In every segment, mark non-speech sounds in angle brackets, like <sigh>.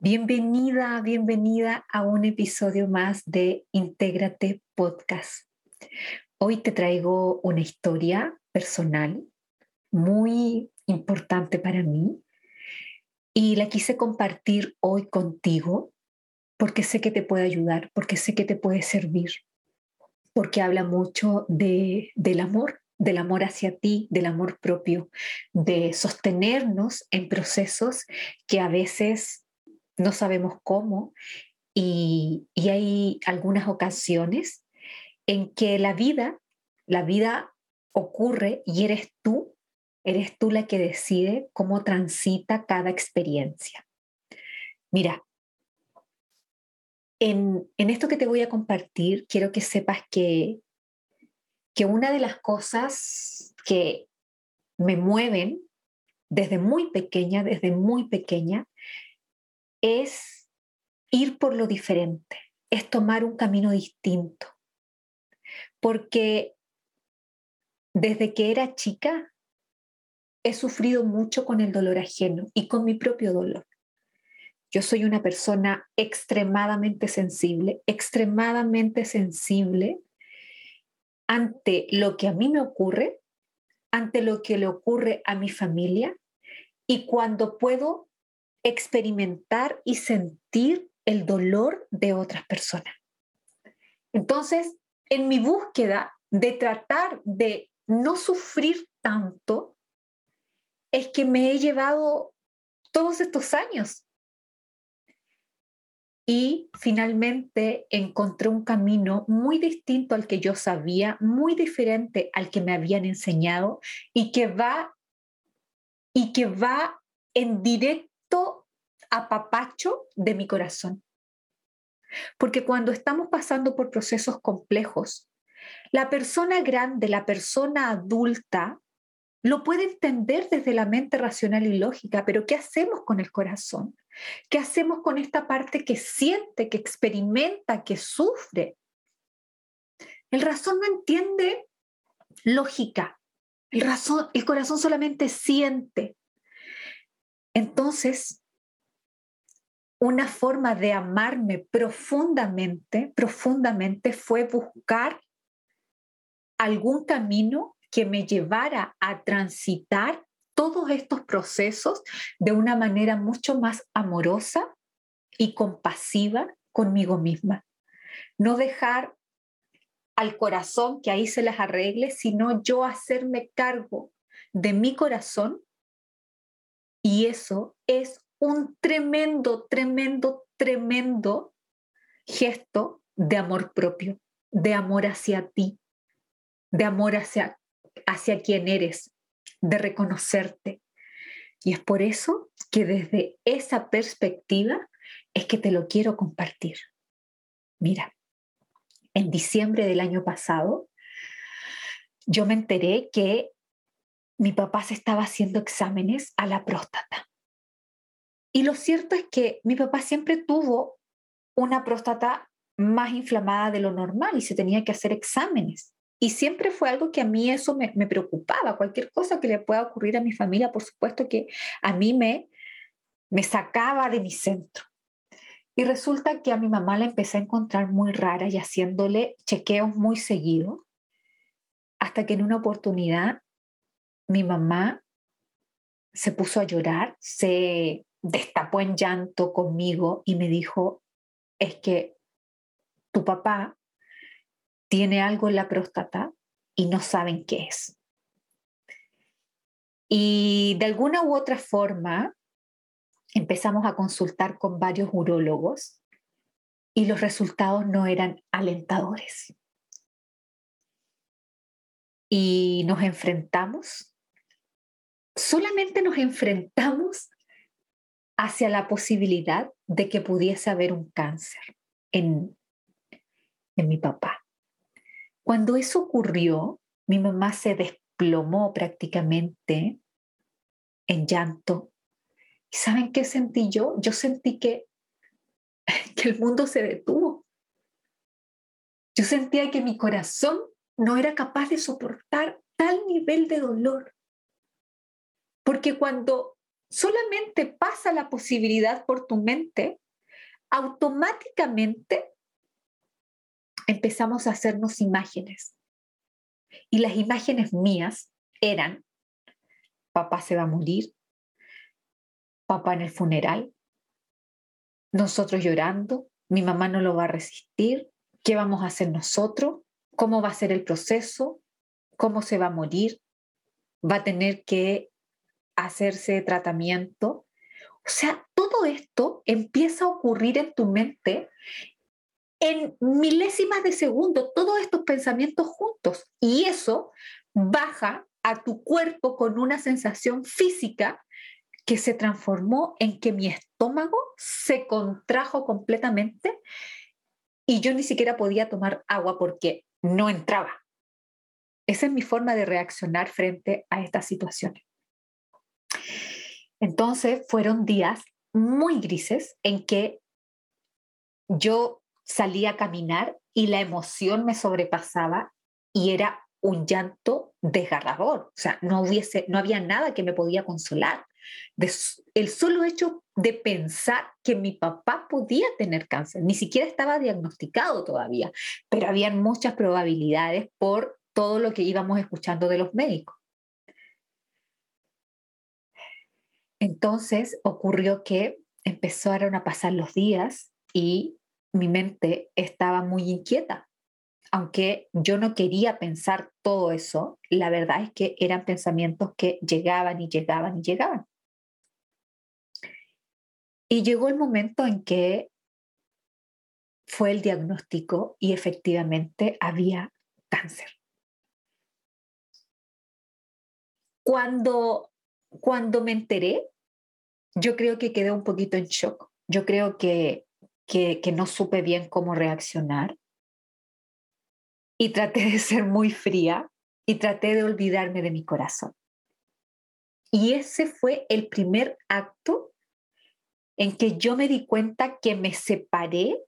Bienvenida, bienvenida a un episodio más de Intégrate Podcast. Hoy te traigo una historia personal muy importante para mí y la quise compartir hoy contigo porque sé que te puede ayudar, porque sé que te puede servir, porque habla mucho de, del amor, del amor hacia ti, del amor propio, de sostenernos en procesos que a veces no sabemos cómo y, hay algunas ocasiones en que la vida, la vida ocurre y eres tú, eres tú la que decide cómo transita cada experiencia. Mira, en, en, esto que te voy a compartir, quiero que sepas que, que una de las cosas que me mueven desde muy pequeña, desde muy pequeña, es ir por lo diferente, es tomar un camino distinto. Porque desde que era chica he sufrido mucho con el dolor ajeno y con mi propio dolor. Yo soy una persona extremadamente sensible, extremadamente sensible ante lo que a mí me ocurre, ante lo que le ocurre a mi familia y cuando puedo experimentar y sentir el dolor de otras personas. Entonces, en mi búsqueda de tratar de no sufrir tanto, es que me he llevado todos estos años. Y finalmente encontré un camino muy distinto al que yo sabía, muy diferente al que me habían enseñado y que va y que va en directo apapacho de mi corazón. Porque cuando estamos pasando por procesos complejos, la persona grande, la persona adulta, lo puede entender desde la mente racional y lógica, pero ¿qué hacemos con el corazón? ¿Qué hacemos con esta parte que siente, que experimenta, que sufre? El razón no entiende lógica. El, razón, el corazón solamente siente. Entonces, una forma de amarme profundamente, profundamente fue buscar algún camino que me llevara a transitar todos estos procesos de una manera mucho más amorosa y compasiva conmigo misma. No dejar al corazón que ahí se las arregle, sino yo hacerme cargo de mi corazón y eso es un tremendo, tremendo, tremendo gesto de amor propio, de amor hacia ti, de amor hacia, hacia quien eres, de reconocerte. Y es por eso que desde esa perspectiva es que te lo quiero compartir. Mira, en diciembre del año pasado, yo me enteré que mi papá se estaba haciendo exámenes a la próstata. Y lo cierto es que mi papá siempre tuvo una próstata más inflamada de lo normal y se tenía que hacer exámenes. Y siempre fue algo que a mí eso me, preocupaba. Cualquier cosa que le pueda ocurrir a mi familia, por supuesto que a mí me, me sacaba de mi centro. Y resulta que a mi mamá la empecé a encontrar muy rara y haciéndole chequeos muy seguidos, hasta que en una oportunidad mi mamá se puso a llorar, se destapó en llanto conmigo y me dijo, es que tu papá tiene algo en la próstata y no saben qué es. Y de alguna u otra forma empezamos a consultar con varios urólogos y los resultados no eran alentadores. Y nos enfrentamos solamente nos enfrentamos hacia la posibilidad de que pudiese haber un cáncer en, en mi papá. Cuando eso ocurrió, mi mamá se desplomó prácticamente en llanto. ¿Y saben qué sentí yo? Yo sentí que, <laughs> que el mundo se detuvo. Yo sentía que mi corazón no era capaz de soportar tal nivel de dolor. Porque cuando solamente pasa la posibilidad por tu mente, automáticamente empezamos a hacernos imágenes. Y las imágenes mías eran, papá se va a morir, papá en el funeral, nosotros llorando, mi mamá no lo va a resistir, ¿qué vamos a hacer nosotros? ¿Cómo va a ser el proceso? ¿Cómo se va a morir? ¿Va a tener que hacerse tratamiento? O sea, todo esto empieza a ocurrir en tu mente en milésimas de segundo, todos estos pensamientos juntos. Y eso baja a tu cuerpo con una sensación física que se transformó en que mi estómago se contrajo completamente y yo ni siquiera podía tomar agua porque no entraba. Esa es mi forma de reaccionar frente a estas situaciones. Entonces fueron días muy grises en que yo salía a caminar y la emoción me sobrepasaba y era un llanto desgarrador. O sea, no, hubiese, no había nada que me podía consolar. el solo hecho de pensar que mi papá podía tener cáncer, ni siquiera estaba diagnosticado todavía, pero había muchas probabilidades por todo lo que íbamos escuchando de los médicos. Entonces ocurrió que empezaron a pasar los días y mi mente estaba muy inquieta. Aunque yo no quería pensar todo eso, la verdad es que eran pensamientos que llegaban y llegaban y llegaban. Y llegó el momento en que fue el diagnóstico y efectivamente había cáncer. Cuando, cuando me enteré, yo creo que quedé un poquito en shock. Yo creo que que, no supe bien cómo reaccionar. Y traté de ser muy fría y traté de olvidarme de mi corazón. Y ese fue el primer acto en que yo me di cuenta que me separé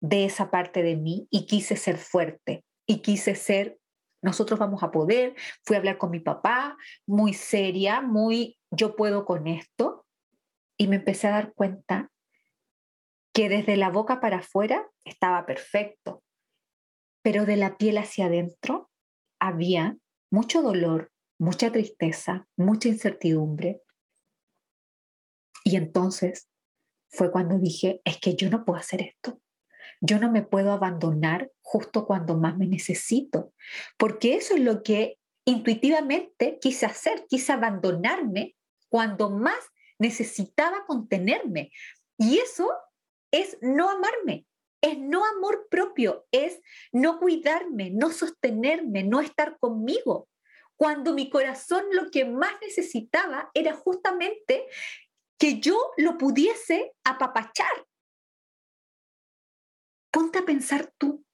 de esa parte de mí y quise ser fuerte y quise ser, nosotros vamos a poder, fui a hablar con mi papá, muy seria, muy, yo puedo con esto, y me empecé a dar cuenta que desde la boca para afuera estaba perfecto, pero de la piel hacia adentro había mucho dolor, mucha tristeza, mucha incertidumbre. Y entonces fue cuando dije, es que yo no puedo hacer esto. Yo no me puedo abandonar justo cuando más me necesito, porque eso es lo que intuitivamente quise hacer, quise abandonarme cuando más necesitaba contenerme. Y eso es no amarme, es no amor propio, es no cuidarme, no sostenerme, no estar conmigo. Cuando mi corazón lo que más necesitaba era justamente que yo lo pudiese apapachar. Ponte a pensar tú.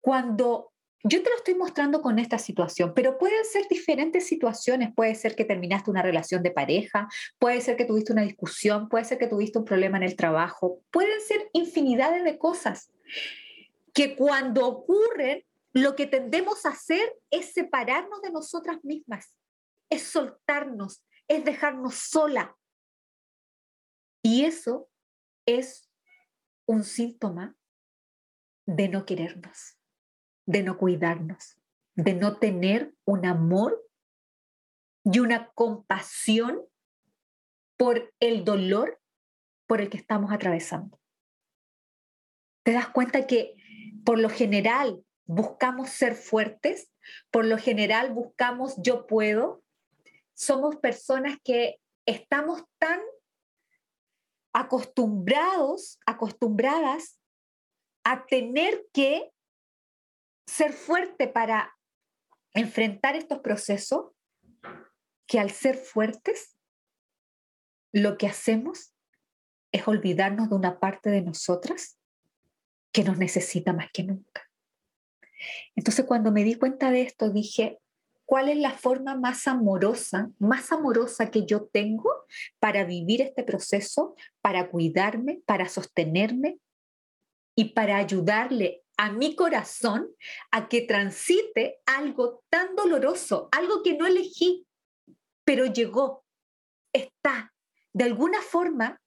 Cuando yo te lo estoy mostrando con esta situación, pero pueden ser diferentes situaciones. Puede ser que terminaste una relación de pareja, puede ser que tuviste una discusión, puede ser que tuviste un problema en el trabajo, pueden ser infinidades de cosas que cuando ocurren, lo que tendemos a hacer es separarnos de nosotras mismas, es soltarnos, es dejarnos sola. Y eso es un síntoma de no querernos de no cuidarnos, de no tener un amor y una compasión por el dolor por el que estamos atravesando. Te das cuenta que por lo general buscamos ser fuertes, por lo general buscamos yo puedo. Somos personas que estamos tan acostumbrados, acostumbradas a tener que ser fuerte para enfrentar estos procesos, que al ser fuertes, lo que hacemos es olvidarnos de una parte de nosotras que nos necesita más que nunca. Entonces cuando me di cuenta de esto dije, ¿cuál es la forma más amorosa, más amorosa que yo tengo para vivir este proceso, para cuidarme, para sostenerme y para ayudarle a mi corazón a que transite algo tan doloroso, algo que no elegí, pero llegó está. De alguna forma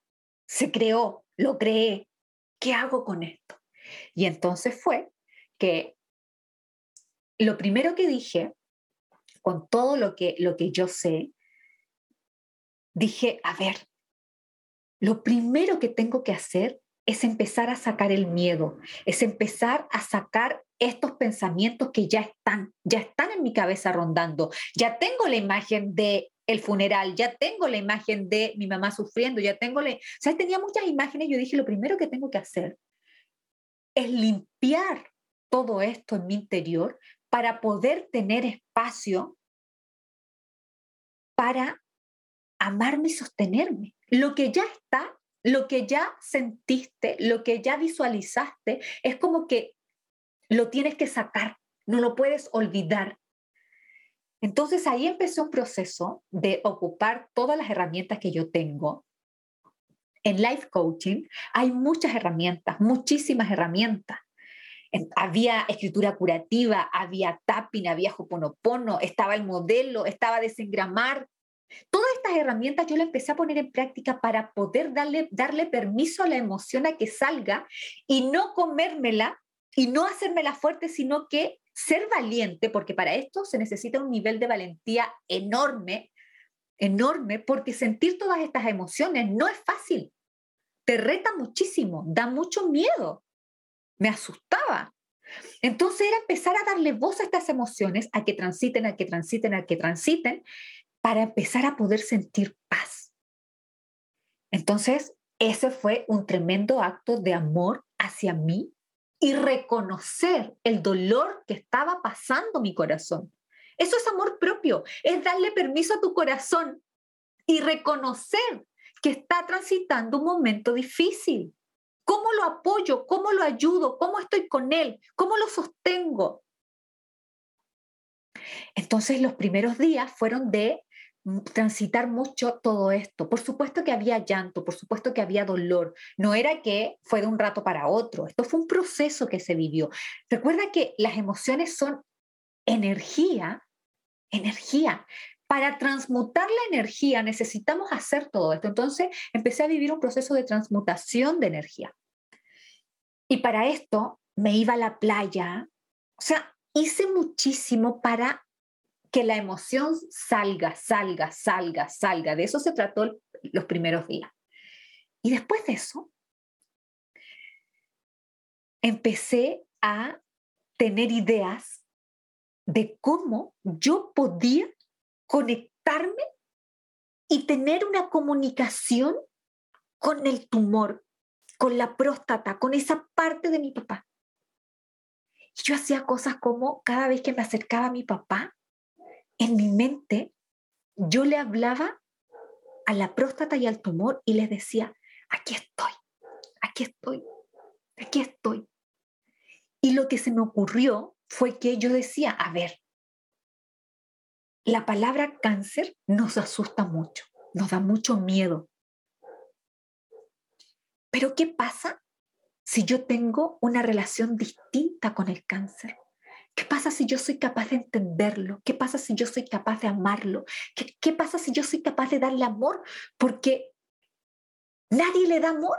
se creó, lo creé. ¿Qué hago con esto? Y entonces fue que lo primero que dije, con todo lo que, lo que yo sé, dije, a ver, lo primero que tengo que hacer es empezar a sacar el miedo, es empezar a sacar estos pensamientos que ya están, ya están en mi cabeza rondando. Ya tengo la imagen de el funeral, ya tengo la imagen de mi mamá sufriendo, ya tengo la... O tenía muchas imágenes, yo dije, lo primero que tengo que hacer es limpiar todo esto en mi interior para poder tener espacio para amarme y sostenerme. Lo que ya está, lo que ya sentiste, lo que ya visualizaste, es como que lo tienes que sacar, no lo puedes olvidar. Entonces ahí empezó un proceso de ocupar todas las herramientas que yo tengo. En life coaching hay muchas herramientas, muchísimas herramientas. Había escritura curativa, había tapping, había hoponopono, estaba el modelo, estaba desengramar. Todas estas herramientas yo las empecé a poner en práctica para poder darle, darle permiso a la emoción a que salga y no comérmela y no hacérmela fuerte, sino que ser valiente, porque para esto se necesita un nivel de valentía enorme, enorme, porque sentir todas estas emociones no es fácil. Te reta muchísimo, da mucho miedo. Me asustaba. Entonces era empezar a darle voz a estas emociones, a que transiten, a que transiten, a que transiten, para empezar a poder sentir paz. Entonces, ese fue un tremendo acto de amor hacia mí y reconocer el dolor que estaba pasando mi corazón. Eso es amor propio, es darle permiso a tu corazón y reconocer que está transitando un momento difícil. ¿Cómo lo apoyo? ¿Cómo lo ayudo? ¿Cómo estoy con él? ¿Cómo lo sostengo? Entonces los primeros días fueron de transitar mucho todo esto. Por supuesto que había llanto, por supuesto que había dolor. No era que fue de un rato para otro. Esto fue un proceso que se vivió. Recuerda que las emociones son energía, energía. Para transmutar la energía necesitamos hacer todo esto. Entonces empecé a vivir un proceso de transmutación de energía. Y para esto me iba a la playa. O sea, hice muchísimo para que la emoción salga, salga, salga, salga. De eso se trató los primeros días. Y después de eso, empecé a tener ideas de cómo yo podía conectarme y tener una comunicación con el tumor, con la próstata, con esa parte de mi papá. Yo hacía cosas como cada vez que me acercaba a mi papá, en mi mente yo le hablaba a la próstata y al tumor y les decía, aquí estoy, aquí estoy, aquí estoy. Y lo que se me ocurrió fue que yo decía, a ver, la palabra cáncer nos asusta mucho, nos da mucho miedo. Pero ¿qué pasa si yo tengo una relación distinta con el cáncer? ¿Qué pasa si yo soy capaz de entenderlo? ¿Qué pasa si yo soy capaz de amarlo? ¿Qué, ¿Qué, pasa si yo soy capaz de darle amor? Porque nadie le da amor.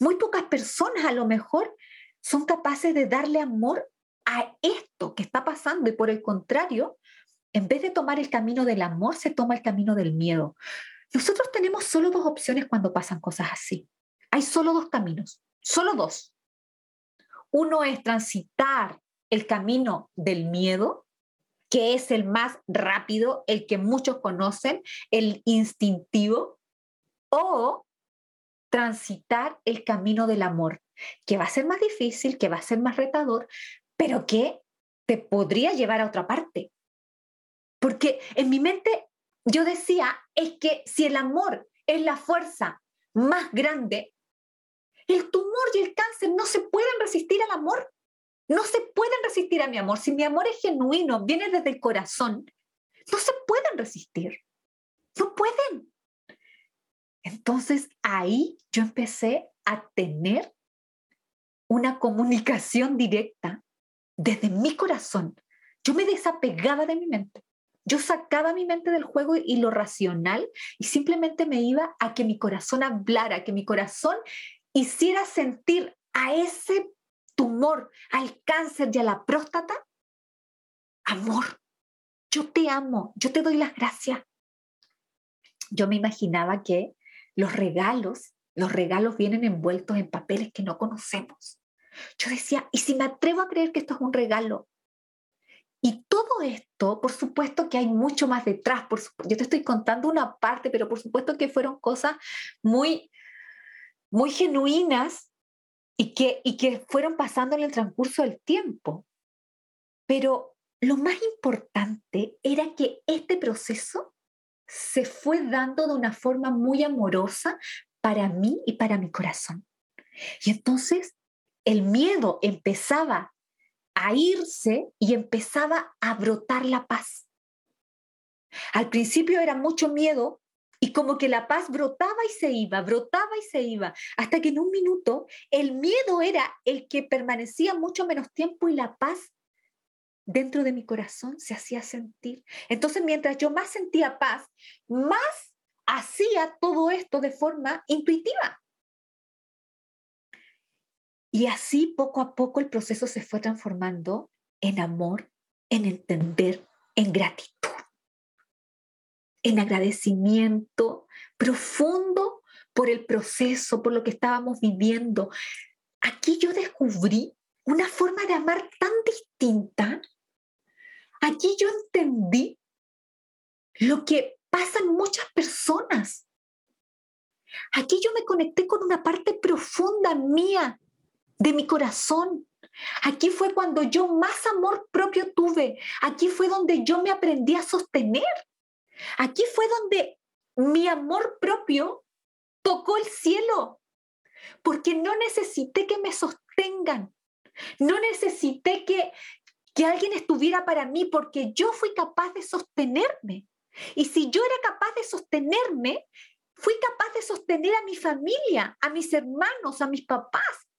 Muy pocas personas a lo mejor son capaces de darle amor a esto que está pasando y por el contrario, en vez de tomar el camino del amor, se toma el camino del miedo. Nosotros tenemos solo dos opciones cuando pasan cosas así. Hay solo dos caminos, solo dos. Uno es transitar el camino del miedo, que es el más rápido, el que muchos conocen, el instintivo, o transitar el camino del amor, que va a ser más difícil, que va a ser más retador, pero que te podría llevar a otra parte. Porque en mi mente yo decía, es que si el amor es la fuerza más grande, el tumor y el cáncer no se pueden resistir al amor. No se pueden resistir a mi amor. Si mi amor es genuino, viene desde el corazón, no se pueden resistir. No pueden. Entonces ahí yo empecé a tener una comunicación directa desde mi corazón. Yo me desapegaba de mi mente. yo sacaba mi mente del juego y lo racional y simplemente me iba a que mi corazón hablara, que mi corazón hiciera sentir a ese tumor, al cáncer y a la próstata, amor, yo te amo, yo te doy las gracias. Yo me imaginaba que los regalos, los regalos vienen envueltos en papeles que no conocemos. Yo decía, ¿y si me atrevo a creer que esto es un regalo? Y todo esto, por supuesto que hay mucho más detrás. Por yo te estoy contando una parte, pero por supuesto que fueron cosas muy, muy genuinas y que, y que fueron pasando en el transcurso del tiempo. Pero lo más importante era que este proceso se fue dando de una forma muy amorosa para mí y para mi corazón. Y entonces el miedo empezaba a irse y empezaba a brotar la paz. Al principio era mucho miedo y como que la paz brotaba y se iba, brotaba y se iba, hasta que en un minuto el miedo era el que permanecía mucho menos tiempo y la paz dentro de mi corazón se hacía sentir. Entonces, mientras yo más sentía paz, más hacía todo esto de forma intuitiva. Y así poco a poco el proceso se fue transformando en amor, en entender, en gratitud, en agradecimiento profundo por el proceso, por lo que estábamos viviendo. Aquí yo descubrí una forma de amar tan distinta. Aquí yo entendí lo que pasa en muchas personas. Aquí yo me conecté con una parte profunda mía de mi corazón. Aquí fue cuando yo más amor propio tuve. Aquí fue donde yo me aprendí a sostener. Aquí fue donde mi amor propio tocó el cielo. Porque no necesité que me sostengan. No necesité que, que alguien estuviera para mí porque yo fui capaz de sostenerme. Y si yo era capaz de sostenerme, fui capaz de sostener a mi familia, a mis hermanos, a mis papás.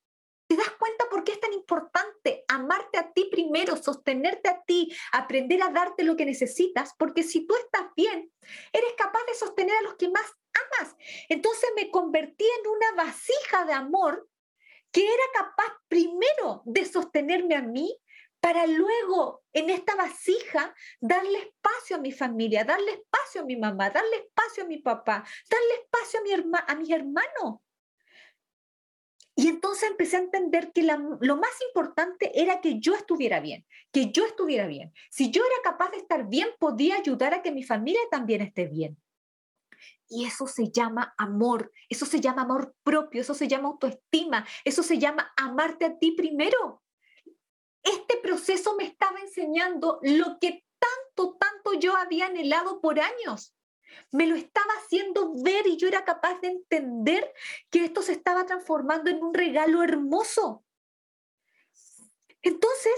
¿Te das cuenta por qué es tan importante amarte a ti primero, sostenerte a ti, aprender a darte lo que necesitas? Porque si tú estás bien, eres capaz de sostener a los que más amas. Entonces me convertí en una vasija de amor que era capaz primero de sostenerme a mí para luego en esta vasija darle espacio a mi familia, darle espacio a mi mamá, darle espacio a mi papá, darle espacio a, mi a mis hermanos. Y entonces empecé a entender que lo más importante era que yo estuviera bien, que yo estuviera bien. Si yo era capaz de estar bien, podía ayudar a que mi familia también esté bien. Y eso se llama amor, eso se llama amor propio, eso se llama autoestima, eso se llama amarte a ti primero. Este proceso me estaba enseñando lo que tanto, tanto yo había anhelado por años. Me lo estaba haciendo ver y yo era capaz de entender que esto se estaba transformando en un regalo hermoso. Entonces,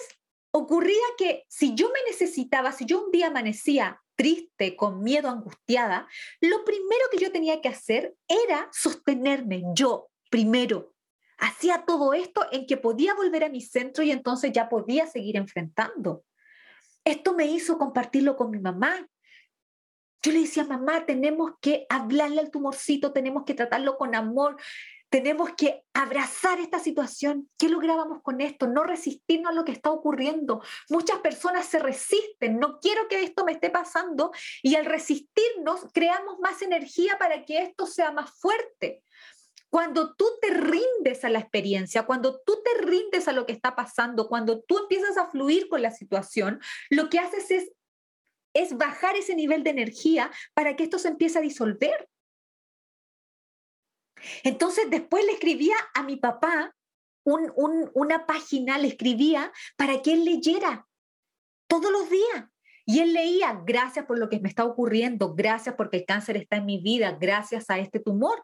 ocurría que si yo me necesitaba, si yo un día amanecía triste, con miedo, angustiada, lo primero que yo tenía que hacer era sostenerme yo primero. Hacía todo esto en que podía volver a mi centro y entonces ya podía seguir enfrentando. Esto me hizo compartirlo con mi mamá, yo le decía, mamá, tenemos que hablarle al tumorcito, tenemos que tratarlo con amor, tenemos que abrazar esta situación. ¿Qué lográbamos con esto? No resistirnos a lo que está ocurriendo. Muchas personas se resisten, no quiero que esto me esté pasando y al resistirnos creamos más energía para que esto sea más fuerte. Cuando tú te rindes a la experiencia, cuando tú te rindes a lo que está pasando, cuando tú empiezas a fluir con la situación, lo que haces es es bajar ese nivel de energía para que esto se empiece a disolver. Entonces después le escribía a mi papá una página, le escribía para que él leyera todos los días. Y él leía, gracias por lo que me está ocurriendo, gracias porque el cáncer está en mi vida, gracias a este tumor.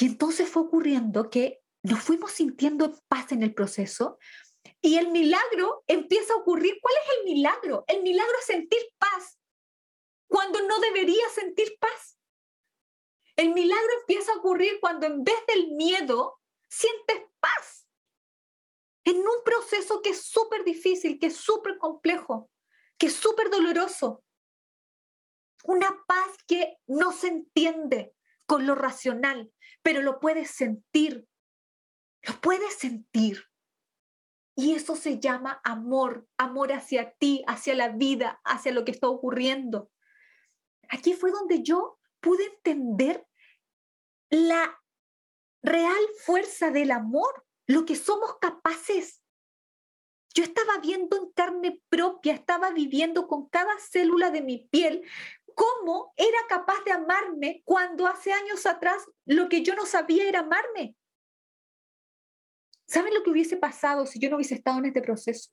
Y entonces fue ocurriendo que nos fuimos sintiendo paz en el proceso, y el milagro empieza a ocurrir. ¿Cuál es el milagro? El milagro es sentir paz cuando no debería sentir paz. El milagro empieza a ocurrir cuando en vez del miedo sientes paz. En un proceso que es súper difícil, que es súper complejo, que es súper doloroso. Una paz que no se entiende con lo racional, pero lo puedes sentir. Lo puedes sentir. Y eso se llama amor, amor hacia ti, hacia la vida, hacia lo que está ocurriendo. Aquí fue donde yo pude entender la real fuerza del amor, lo que somos capaces. Yo estaba viendo en carne propia, estaba viviendo con cada célula de mi piel cómo era capaz de amarme cuando hace años atrás lo que yo no sabía era amarme. ¿Saben lo que hubiese pasado si yo no hubiese estado en este proceso?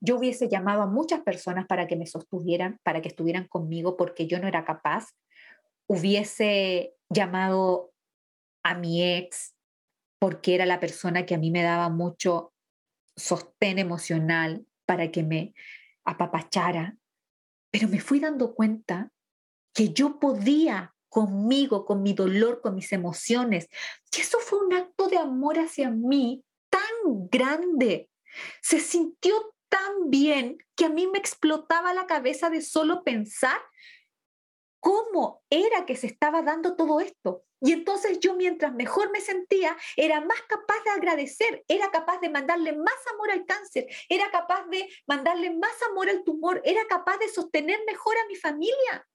Yo hubiese llamado a muchas personas para que me sostuvieran, para que estuvieran conmigo porque yo no era capaz. Hubiese llamado a mi ex porque era la persona que a mí me daba mucho sostén emocional para que me apapachara. Pero me fui dando cuenta que yo podía conmigo, con mi dolor, con mis emociones. Y eso fue un acto de amor hacia mí tan grande. Se sintió tan bien que a mí me explotaba la cabeza de solo pensar cómo era que se estaba dando todo esto. Y entonces yo mientras mejor me sentía, era más capaz de agradecer, era capaz de mandarle más amor al cáncer, era capaz de mandarle más amor al tumor, era capaz de sostener mejor a mi familia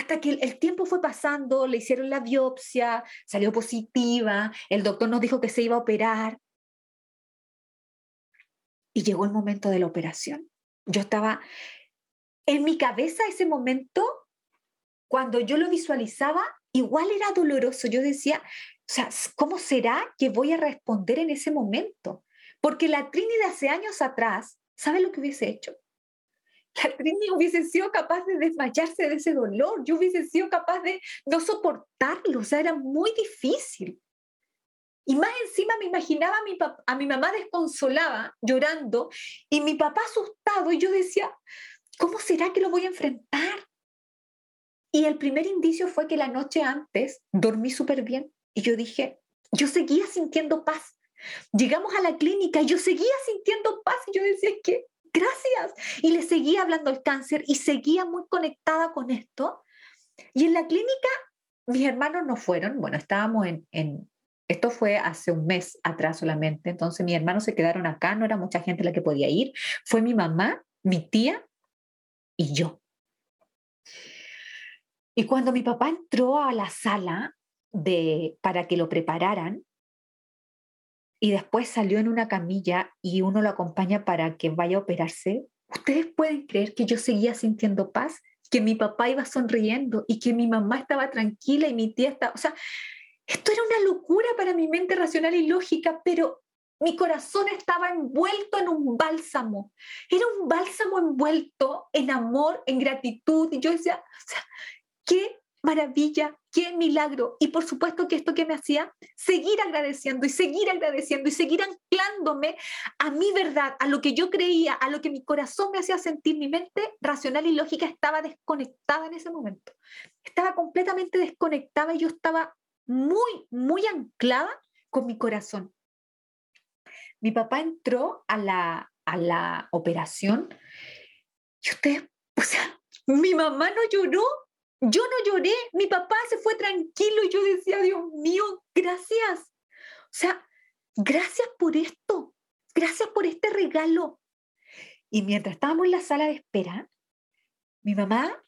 hasta que el, tiempo fue pasando, le hicieron la biopsia, salió positiva, el doctor nos dijo que se iba a operar. Y llegó el momento de la operación. Yo estaba en mi cabeza ese momento, cuando yo lo visualizaba, igual era doloroso. Yo decía, o sea, ¿cómo será que voy a responder en ese momento? Porque la Trini de hace años atrás, ¿sabe lo que hubiese hecho? La Trini hubiese sido capaz de desmayarse de ese dolor, yo hubiese sido capaz de no soportarlo, o sea, era muy difícil. Y más encima me imaginaba a mi, a mi mamá desconsolada, llorando, y mi papá asustado, y yo decía, ¿cómo será que lo voy a enfrentar? Y el primer indicio fue que la noche antes dormí súper bien, y yo dije, yo seguía sintiendo paz. Llegamos a la clínica y yo seguía sintiendo paz, y yo decía, que gracias. Y le seguía hablando al cáncer y seguía muy conectada con esto. Y en la clínica, mis hermanos no fueron, bueno, estábamos en, en, esto fue hace un mes atrás solamente, entonces mis hermanos se quedaron acá, no era mucha gente la que podía ir, fue mi mamá, mi tía y yo. Y cuando mi papá entró a la sala de, para que lo prepararan, y después salió en una camilla y uno lo acompaña para que vaya a operarse, ¿ustedes pueden creer que yo seguía sintiendo paz? Que mi papá iba sonriendo y que mi mamá estaba tranquila y mi tía estaba... O sea, esto era una locura para mi mente racional y lógica, pero mi corazón estaba envuelto en un bálsamo. Era un bálsamo envuelto en amor, en gratitud. Y yo decía, o sea, qué maravilla, qué milagro. Y por supuesto que esto que me hacía, seguir agradeciendo y seguir agradeciendo y seguir anclándome a mi verdad, a lo que yo creía, a lo que mi corazón me hacía sentir, mi mente racional y lógica estaba desconectada en ese momento. Estaba completamente desconectada y yo estaba muy, muy anclada con mi corazón. Mi papá entró a la, a la operación y usted, o sea, mi mamá no lloró yo no lloré, mi papá se fue tranquilo y yo decía, Dios mío, gracias. O sea, gracias por esto, gracias por este regalo. Y mientras estábamos en la sala de espera, mi mamá,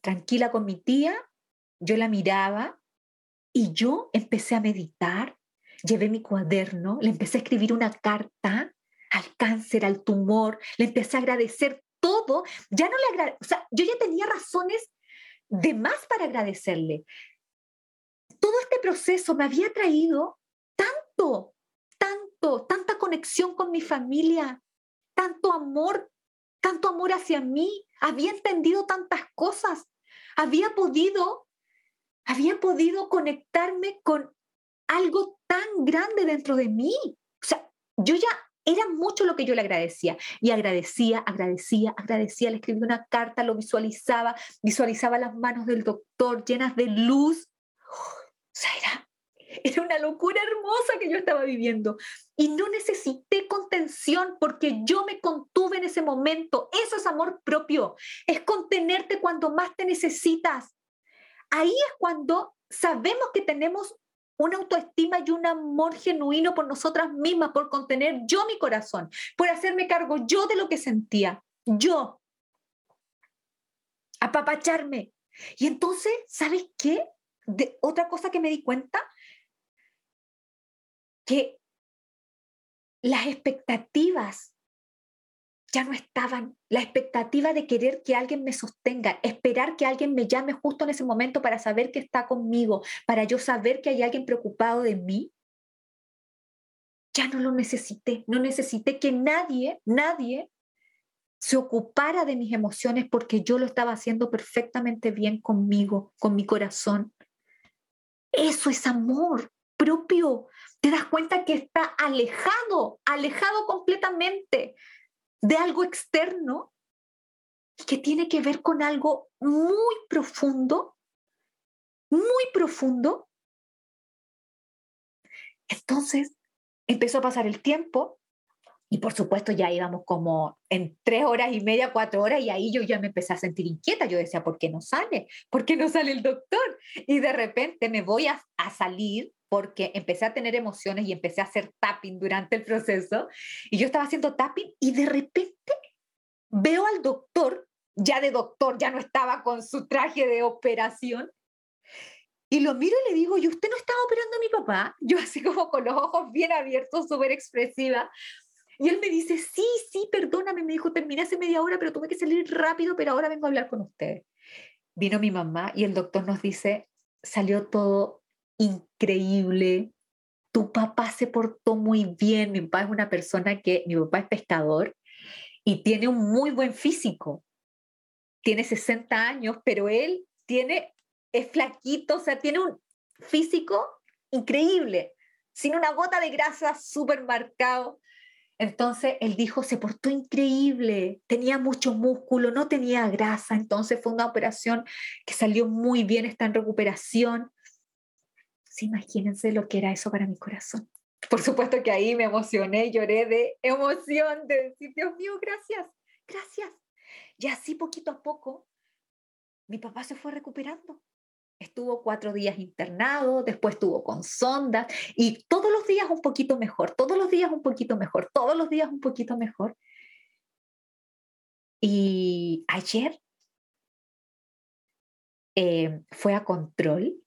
tranquila con mi tía, yo la miraba y yo empecé a meditar, llevé mi cuaderno, le empecé a escribir una carta al cáncer, al tumor, le empecé a agradecer todo, ya no le agradezco, o sea, yo ya tenía razones de más para agradecerle. Todo este proceso me había traído tanto, tanto, tanta conexión con mi familia, tanto amor, tanto amor hacia mí. Había entendido tantas cosas. Había podido, había podido conectarme con algo tan grande dentro de mí. O sea, yo ya era mucho lo que yo le agradecía. Y agradecía, agradecía, agradecía, le escribí una carta, lo visualizaba, visualizaba las manos del doctor llenas de luz. O sea, era, Era una locura hermosa que yo estaba viviendo. Y no necesité contención porque yo me contuve en ese momento. Eso es amor propio. Es contenerte cuando más te necesitas. Ahí es cuando sabemos que tenemos una autoestima y un amor genuino por nosotras mismas, por contener yo mi corazón, por hacerme cargo yo de lo que sentía, yo, apapacharme. Y entonces, ¿sabes qué? De, otra cosa que me di cuenta, que las expectativas ya no estaban. La expectativa de querer que alguien me sostenga, esperar que alguien me llame justo en ese momento para saber que está conmigo, para yo saber que hay alguien preocupado de mí, ya no lo necesité. No necesité que nadie, nadie se ocupara de mis emociones porque yo lo estaba haciendo perfectamente bien conmigo, con mi corazón. Eso es amor propio. Te das cuenta que está alejado, alejado completamente de algo externo que tiene que ver con algo muy profundo, muy profundo. Entonces empezó a pasar el tiempo y por supuesto ya íbamos como en tres horas y media, cuatro horas, y ahí yo ya me empecé a sentir inquieta. Yo decía, ¿por qué no sale? ¿Por qué no sale el doctor? Y de repente me voy a, a salir porque empecé a tener emociones y empecé a hacer tapping durante el proceso. Y yo estaba haciendo tapping y de repente veo al doctor, ya de doctor, ya no estaba con su traje de operación. Y lo miro y le digo, ¿y usted no estaba operando a mi papá? Yo así como con los ojos bien abiertos, súper expresiva. Y él me dice, sí, sí, perdóname, me dijo, terminé hace media hora, pero tuve que salir rápido, pero ahora vengo a hablar con usted. Vino mi mamá y el doctor nos dice, salió todo increíble, tu papá se portó muy bien, mi papá es una persona que, mi papá es pescador y tiene un muy buen físico, tiene 60 años, pero él tiene, es flaquito, o sea, tiene un físico increíble, sin una gota de grasa, súper marcado. Entonces él dijo, se portó increíble, tenía mucho músculo, no tenía grasa, entonces fue una operación que salió muy bien, está en recuperación imagínense lo que era eso para mi corazón. Por supuesto que ahí me emocioné, lloré de emoción, de decir, Dios mío, gracias, gracias. Y así poquito a poco, mi papá se fue recuperando. Estuvo cuatro días internado, después estuvo con sondas y todos los días un poquito mejor, todos los días un poquito mejor, todos los días un poquito mejor. Y ayer eh, fue a control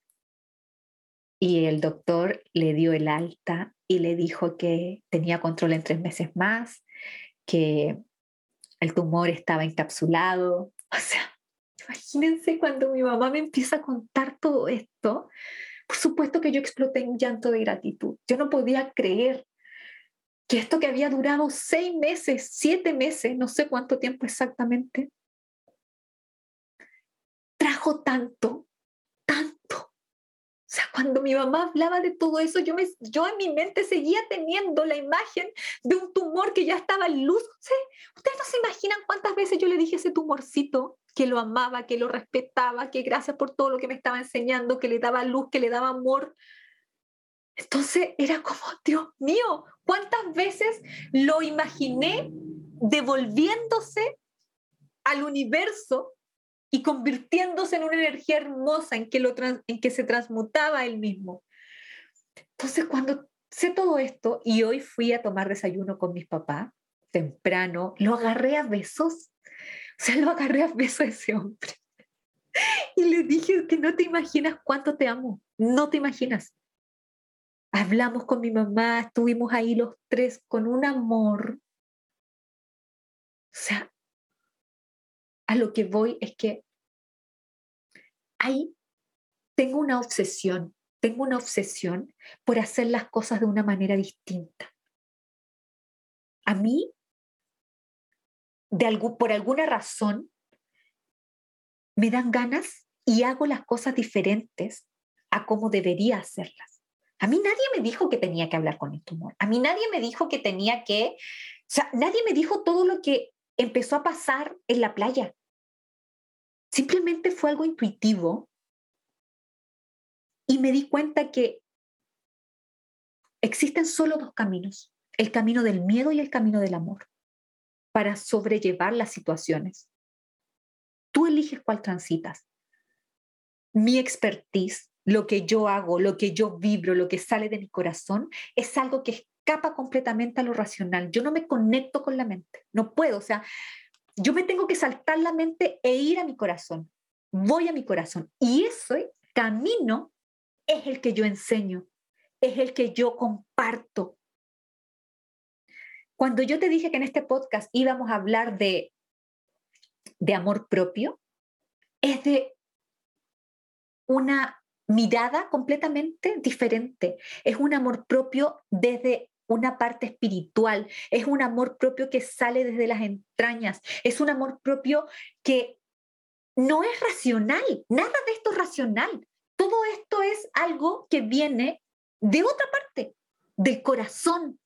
y el doctor le dio el alta y le dijo que tenía control en tres meses más, que el tumor estaba encapsulado. <laughs> O sea, imagínense cuando mi mamá me empieza a contar todo esto, por supuesto que yo exploté en llanto de gratitud. Yo no podía creer que esto que había durado seis meses, siete meses, no sé cuánto tiempo exactamente, trajo tanto, o sea, cuando mi mamá hablaba de todo eso, yo, me, yo en mi mente seguía teniendo la imagen de un tumor que ya estaba en luz. Ustedes no se imaginan cuántas veces yo le dije ese tumorcito que lo amaba, que lo respetaba, que gracias por todo lo que me estaba enseñando, que le daba luz, que le daba amor. Entonces era como, Dios mío, ¿cuántas veces lo imaginé devolviéndose al universo y convirtiéndose en una energía hermosa en que, lo en que se transmutaba él mismo. Entonces, cuando sé todo esto y hoy fui a tomar desayuno con mis papás, temprano, lo agarré a besos, o sea, lo agarré a besos a ese hombre. Y le dije que no te imaginas cuánto te amo, no te imaginas. Hablamos con mi mamá, estuvimos ahí los tres con un amor. O sea, a lo que voy es que ahí tengo una obsesión, tengo una obsesión por hacer las cosas de una manera distinta. A mí, por alguna razón, me dan ganas y hago las cosas diferentes a como debería hacerlas. A mí nadie me dijo que tenía que hablar con el tumor. A mí nadie me dijo que tenía que, o sea, nadie me dijo todo lo que empezó a pasar en la playa. Simplemente fue algo intuitivo y me di cuenta que existen solo dos caminos, el camino del miedo y el camino del amor, para sobrellevar las situaciones. Tú eliges cuál transitas. Mi expertise, lo que yo hago, lo que yo vibro, lo que sale de mi corazón, es algo que escapa completamente a lo racional. Yo no me conecto con la mente, no puedo, o sea, yo me tengo que saltar la mente e ir a mi corazón. Voy a mi corazón. Y ese camino es el que yo enseño, es el que yo comparto. Cuando yo te dije que en este podcast íbamos a hablar de, de amor propio, es de una mirada completamente diferente. Es un amor propio desde una parte espiritual, es un amor propio que sale desde las entrañas, es un amor propio que no es racional, nada de esto es racional. Todo esto es algo que viene de otra parte, del corazón,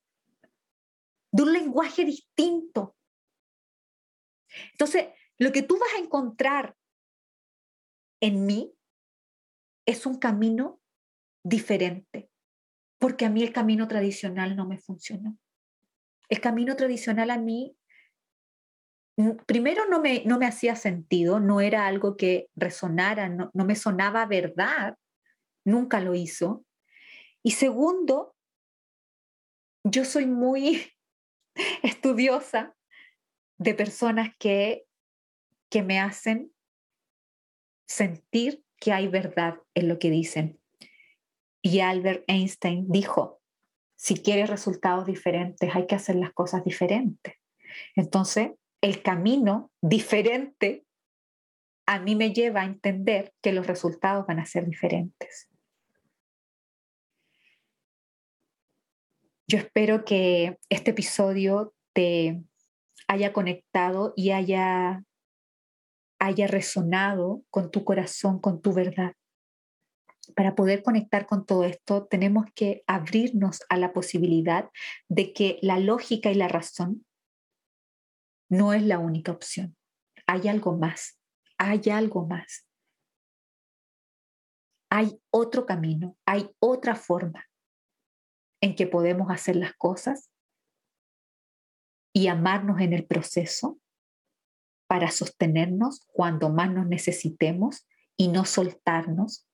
de un lenguaje distinto. Entonces, lo que tú vas a encontrar en mí es un camino diferente, porque a mí el camino tradicional no me funcionó. El camino tradicional a mí, primero no me, no me hacía sentido, no era algo que resonara, no, no me sonaba verdad, nunca lo hizo. Y segundo, yo soy muy <laughs> estudiosa de personas que, que me hacen sentir que hay verdad en lo que dicen. Y Albert Einstein dijo, si quieres resultados diferentes, hay que hacer las cosas diferentes. Entonces, el camino diferente a mí me lleva a entender que los resultados van a ser diferentes. Yo espero que este episodio te haya conectado y haya haya resonado con tu corazón, con tu verdad. Para poder conectar con todo esto, tenemos que abrirnos a la posibilidad de que la lógica y la razón no es la única opción. Hay algo más, hay algo más. Hay otro camino, hay otra forma en que podemos hacer las cosas y amarnos en el proceso para sostenernos cuando más nos necesitemos y no soltarnos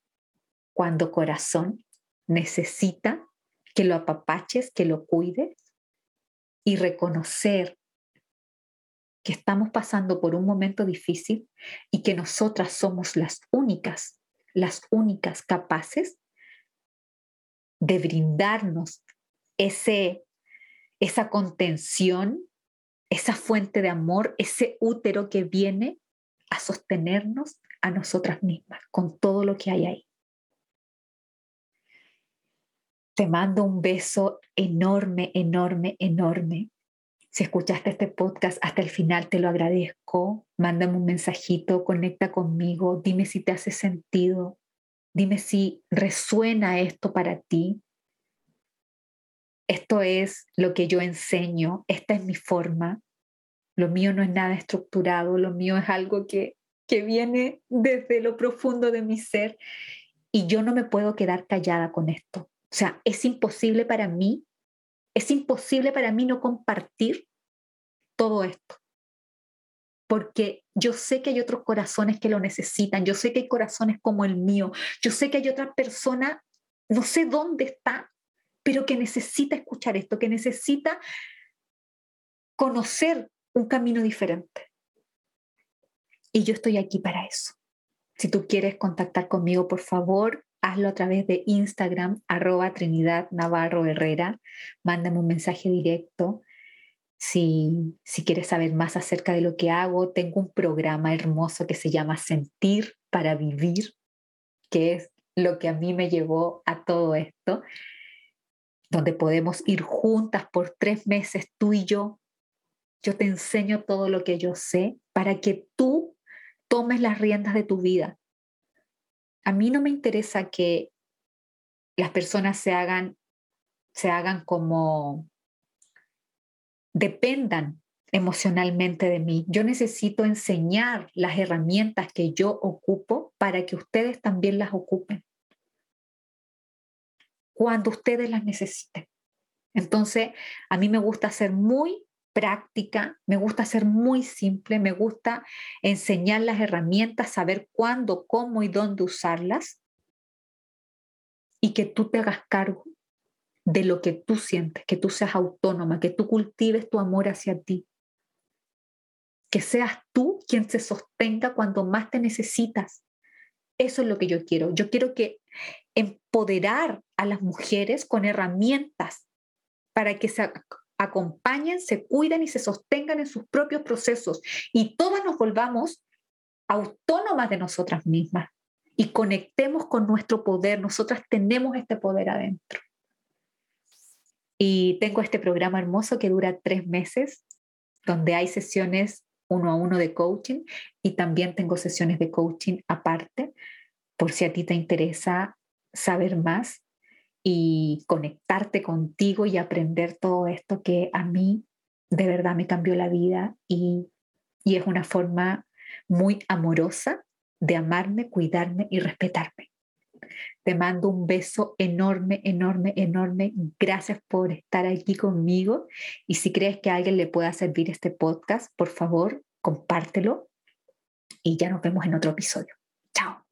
cuando corazón necesita que lo apapaches, que lo cuides y reconocer que estamos pasando por un momento difícil y que nosotras somos las únicas, las únicas capaces de brindarnos ese, esa contención esa fuente de amor, ese útero que viene a sostenernos a nosotras mismas, con todo lo que hay ahí. Te mando un beso enorme, enorme, enorme. Si escuchaste este podcast hasta el final, te lo agradezco. Mándame un mensajito, conecta conmigo, dime si te hace sentido, dime si resuena esto para ti esto es lo que yo enseño, esta es mi forma, lo mío no es nada estructurado, lo mío es algo que, que viene desde lo profundo de mi ser y yo no me puedo quedar callada con esto. O sea, es imposible para mí, es imposible para mí no compartir todo esto. Porque yo sé que hay otros corazones que lo necesitan, yo sé que hay corazones como el mío, yo sé que hay otra persona, no sé dónde está, pero que necesita escuchar esto, que necesita conocer un camino diferente. Y yo estoy aquí para eso. Si tú quieres contactar conmigo, por favor, hazlo a través de Instagram, arroba. Mándame un mensaje directo. Si, si quieres saber más acerca de lo que hago, tengo un programa hermoso que se llama Sentir para Vivir, que es lo que a mí me llevó a todo esto donde podemos ir juntas por tres meses, tú y yo. Yo te enseño todo lo que yo sé para que tú tomes las riendas de tu vida. A mí no me interesa que las personas se hagan, se hagan como dependan emocionalmente de mí. Yo necesito enseñar las herramientas que yo ocupo para que ustedes también las ocupen cuando ustedes las necesiten. Entonces, a mí me gusta ser muy práctica, me gusta ser muy simple, me gusta enseñar las herramientas, saber cuándo, cómo y dónde usarlas y que tú te hagas cargo de lo que tú sientes, que tú seas autónoma, que tú cultives tu amor hacia ti, que seas tú quien se sostenga cuando más te necesitas. Eso es lo que yo quiero. Yo quiero que empoderar a las mujeres con herramientas para que se acompañen, se cuiden y se sostengan en sus propios procesos y todas nos volvamos autónomas de nosotras mismas y conectemos con nuestro poder. Nosotras tenemos este poder adentro. Y tengo este programa hermoso que dura tres meses, donde hay sesiones uno a uno de coaching y también tengo sesiones de coaching aparte, por si a ti te interesa saber más y conectarte contigo y aprender todo esto que a mí de verdad me cambió la vida y, y es una forma muy amorosa de amarme, cuidarme y respetarme. Te mando un beso enorme, enorme, enorme. Gracias por estar aquí conmigo. Y si crees que a alguien le pueda servir este podcast, por favor, compártelo. Y ya nos vemos en otro episodio. Chao.